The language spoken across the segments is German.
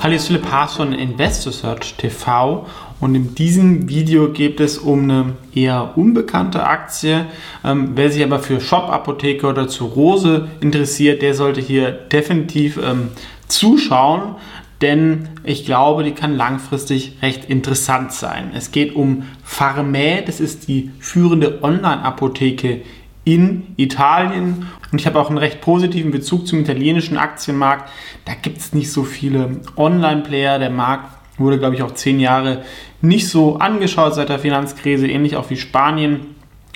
Hallo, ich bin Philipp Haas von Investor Search TV und in diesem Video geht es um eine eher unbekannte Aktie. Ähm, wer sich aber für Shop-Apotheke oder zu Rose interessiert, der sollte hier definitiv ähm, zuschauen, denn ich glaube, die kann langfristig recht interessant sein. Es geht um Pharmae, das ist die führende Online-Apotheke in Italien. Und ich habe auch einen recht positiven Bezug zum italienischen Aktienmarkt. Da gibt es nicht so viele Online-Player. Der Markt wurde, glaube ich, auch zehn Jahre nicht so angeschaut seit der Finanzkrise, ähnlich auch wie Spanien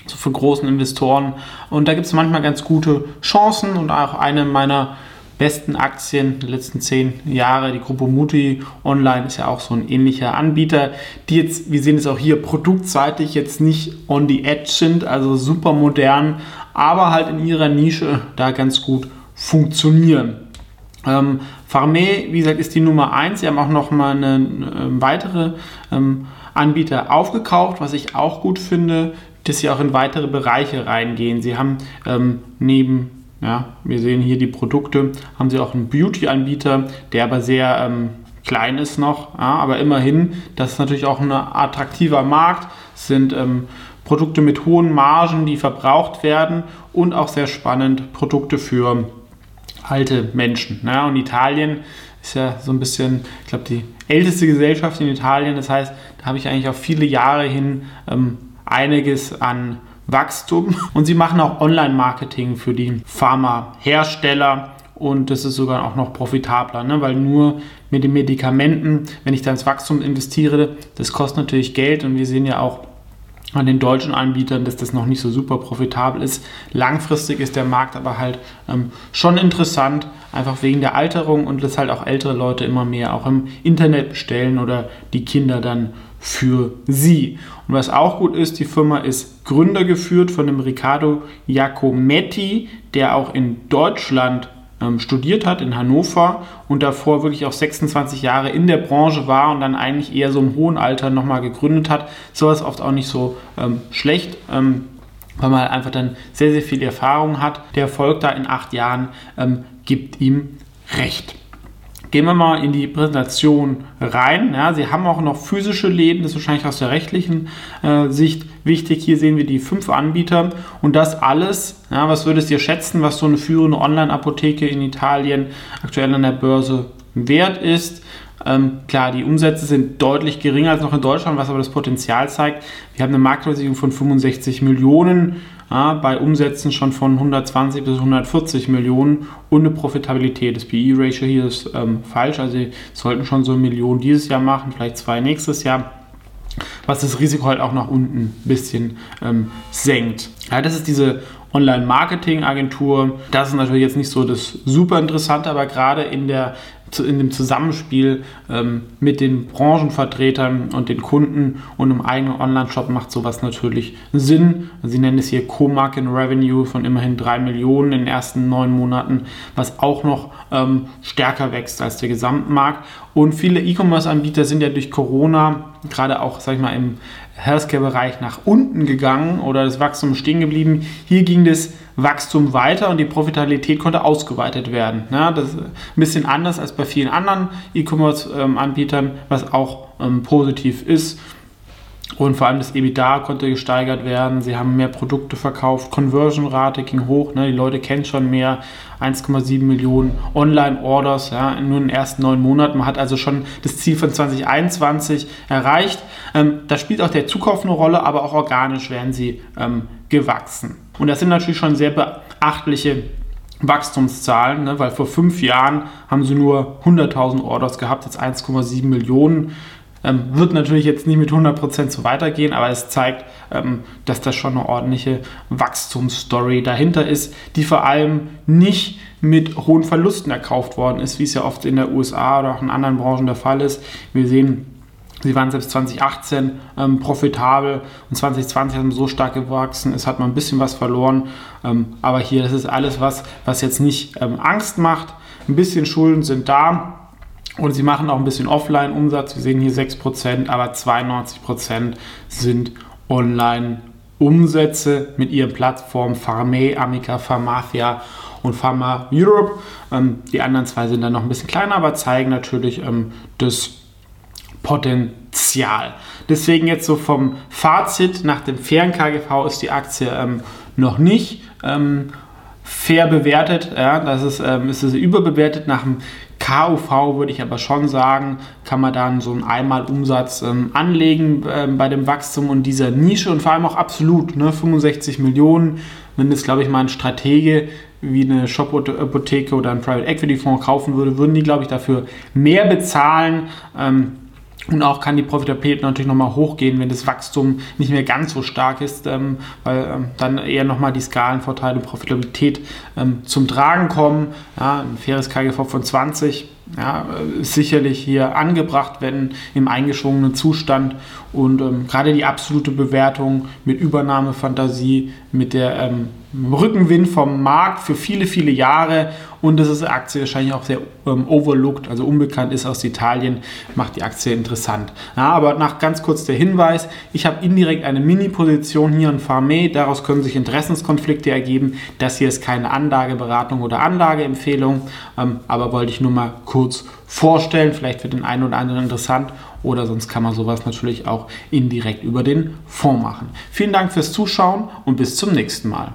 so für großen Investoren. Und da gibt es manchmal ganz gute Chancen und auch eine meiner besten Aktien der letzten zehn Jahre. Die Gruppe Muti Online ist ja auch so ein ähnlicher Anbieter, die jetzt, wir sehen es auch hier, produktseitig jetzt nicht on the edge sind, also super modern, aber halt in ihrer Nische da ganz gut funktionieren. Ähm, Farmé, wie gesagt, ist die Nummer 1. Sie haben auch noch mal eine, eine weitere ähm, Anbieter aufgekauft, was ich auch gut finde, dass sie auch in weitere Bereiche reingehen. Sie haben ähm, neben ja, wir sehen hier die Produkte, haben sie auch einen Beauty-Anbieter, der aber sehr ähm, klein ist noch, ja, aber immerhin, das ist natürlich auch ein attraktiver Markt, es sind ähm, Produkte mit hohen Margen, die verbraucht werden und auch sehr spannend Produkte für alte Menschen. Ja, und Italien ist ja so ein bisschen, ich glaube, die älteste Gesellschaft in Italien, das heißt, da habe ich eigentlich auch viele Jahre hin ähm, einiges an Wachstum. Und sie machen auch Online-Marketing für die Pharmahersteller und das ist sogar auch noch profitabler, ne? weil nur mit den Medikamenten, wenn ich da ins Wachstum investiere, das kostet natürlich Geld und wir sehen ja auch an den deutschen Anbietern, dass das noch nicht so super profitabel ist. Langfristig ist der Markt aber halt ähm, schon interessant, einfach wegen der Alterung und dass halt auch ältere Leute immer mehr auch im Internet bestellen oder die Kinder dann für sie. Und was auch gut ist, die Firma ist gründergeführt von dem Riccardo Giacometti, der auch in Deutschland ähm, studiert hat, in Hannover und davor wirklich auch 26 Jahre in der Branche war und dann eigentlich eher so im hohen Alter nochmal gegründet hat. Sowas oft auch nicht so ähm, schlecht. Ähm, weil man halt einfach dann sehr, sehr viel Erfahrung hat. Der Erfolg da in acht Jahren ähm, gibt ihm recht. Gehen wir mal in die Präsentation rein. Ja, Sie haben auch noch physische Läden, das ist wahrscheinlich aus der rechtlichen äh, Sicht wichtig. Hier sehen wir die fünf Anbieter und das alles, ja, was würdest du schätzen, was so eine führende Online-Apotheke in Italien aktuell an der Börse wert ist? Ähm, klar, die Umsätze sind deutlich geringer als noch in Deutschland, was aber das Potenzial zeigt. Wir haben eine Marktversicherung von 65 Millionen ja, bei Umsätzen schon von 120 bis 140 Millionen und eine Profitabilität. Das PE-Ratio hier ist ähm, falsch, also sie sollten schon so eine Million dieses Jahr machen, vielleicht zwei nächstes Jahr was das Risiko halt auch nach unten ein bisschen ähm, senkt. Ja, das ist diese Online-Marketing-Agentur. Das ist natürlich jetzt nicht so das super interessante, aber gerade in der in dem Zusammenspiel ähm, mit den Branchenvertretern und den Kunden und einem eigenen Online-Shop macht sowas natürlich Sinn. Sie nennen es hier Co-Market Revenue von immerhin 3 Millionen in den ersten neun Monaten, was auch noch ähm, stärker wächst als der Gesamtmarkt. Und viele E-Commerce-Anbieter sind ja durch Corona, gerade auch, sag ich mal, im Healthcare-Bereich nach unten gegangen oder das Wachstum stehen geblieben. Hier ging das Wachstum weiter und die Profitabilität konnte ausgeweitet werden. Ja, das ist ein bisschen anders als bei vielen anderen E-Commerce-Anbietern, was auch ähm, positiv ist. Und vor allem das EBITDA konnte gesteigert werden. Sie haben mehr Produkte verkauft. Conversion-Rate ging hoch. Ne? Die Leute kennen schon mehr. 1,7 Millionen Online-Orders ja, nur in den ersten neun Monaten. Man hat also schon das Ziel von 2021 erreicht. Ähm, da spielt auch der Zukauf eine Rolle, aber auch organisch werden sie ähm, gewachsen. Und das sind natürlich schon sehr beachtliche Wachstumszahlen, ne? weil vor fünf Jahren haben sie nur 100.000 Orders gehabt, jetzt 1,7 Millionen. Ähm, wird natürlich jetzt nicht mit 100% so weitergehen, aber es zeigt, ähm, dass das schon eine ordentliche Wachstumsstory dahinter ist, die vor allem nicht mit hohen Verlusten erkauft worden ist, wie es ja oft in der USA oder auch in anderen Branchen der Fall ist. Wir sehen, Sie waren selbst 2018 ähm, profitabel und 2020 haben so stark gewachsen, es hat man ein bisschen was verloren. Ähm, aber hier, das ist alles was, was jetzt nicht ähm, Angst macht. Ein bisschen Schulden sind da, und sie machen auch ein bisschen Offline-Umsatz. Wir sehen hier 6%, aber 92% sind Online-Umsatz. Umsätze mit ihren Plattformen Pharme, Amica, Pharmacia und Pharma Europe. Ähm, die anderen zwei sind dann noch ein bisschen kleiner, aber zeigen natürlich ähm, das Potenzial. Deswegen jetzt so vom Fazit nach dem fairen KGV ist die Aktie ähm, noch nicht ähm, fair bewertet. Ja, das ist, ähm, ist es überbewertet. Nach dem KUV würde ich aber schon sagen, kann man dann so einen Einmalumsatz ähm, anlegen ähm, bei dem Wachstum und dieser Nische und vor allem auch absolut, ne, 65 Millionen, wenn das glaube ich mal ein Stratege wie eine Shop-Apotheke oder ein Private Equity Fonds kaufen würde, würden die glaube ich dafür mehr bezahlen. Ähm, und auch kann die Profitabilität natürlich nochmal hochgehen, wenn das Wachstum nicht mehr ganz so stark ist, ähm, weil ähm, dann eher nochmal die Skalenvorteile und Profitabilität ähm, zum Tragen kommen. Ja, ein faires KGV von 20 ja, sicherlich hier angebracht, wenn im eingeschwungenen Zustand. Und ähm, gerade die absolute Bewertung mit Übernahmefantasie, mit der ähm, Rückenwind vom Markt für viele, viele Jahre. Und das ist eine Aktie wahrscheinlich auch sehr ähm, overlooked, also unbekannt ist aus Italien, macht die Aktie interessant. Ja, aber nach ganz kurz der Hinweis, ich habe indirekt eine Mini-Position hier in Farme, daraus können sich Interessenskonflikte ergeben. Das hier ist keine Anlageberatung oder Anlageempfehlung, ähm, aber wollte ich nur mal kurz vorstellen, vielleicht für den einen oder anderen interessant oder sonst kann man sowas natürlich auch indirekt über den Fonds machen. Vielen Dank fürs Zuschauen und bis zum nächsten Mal.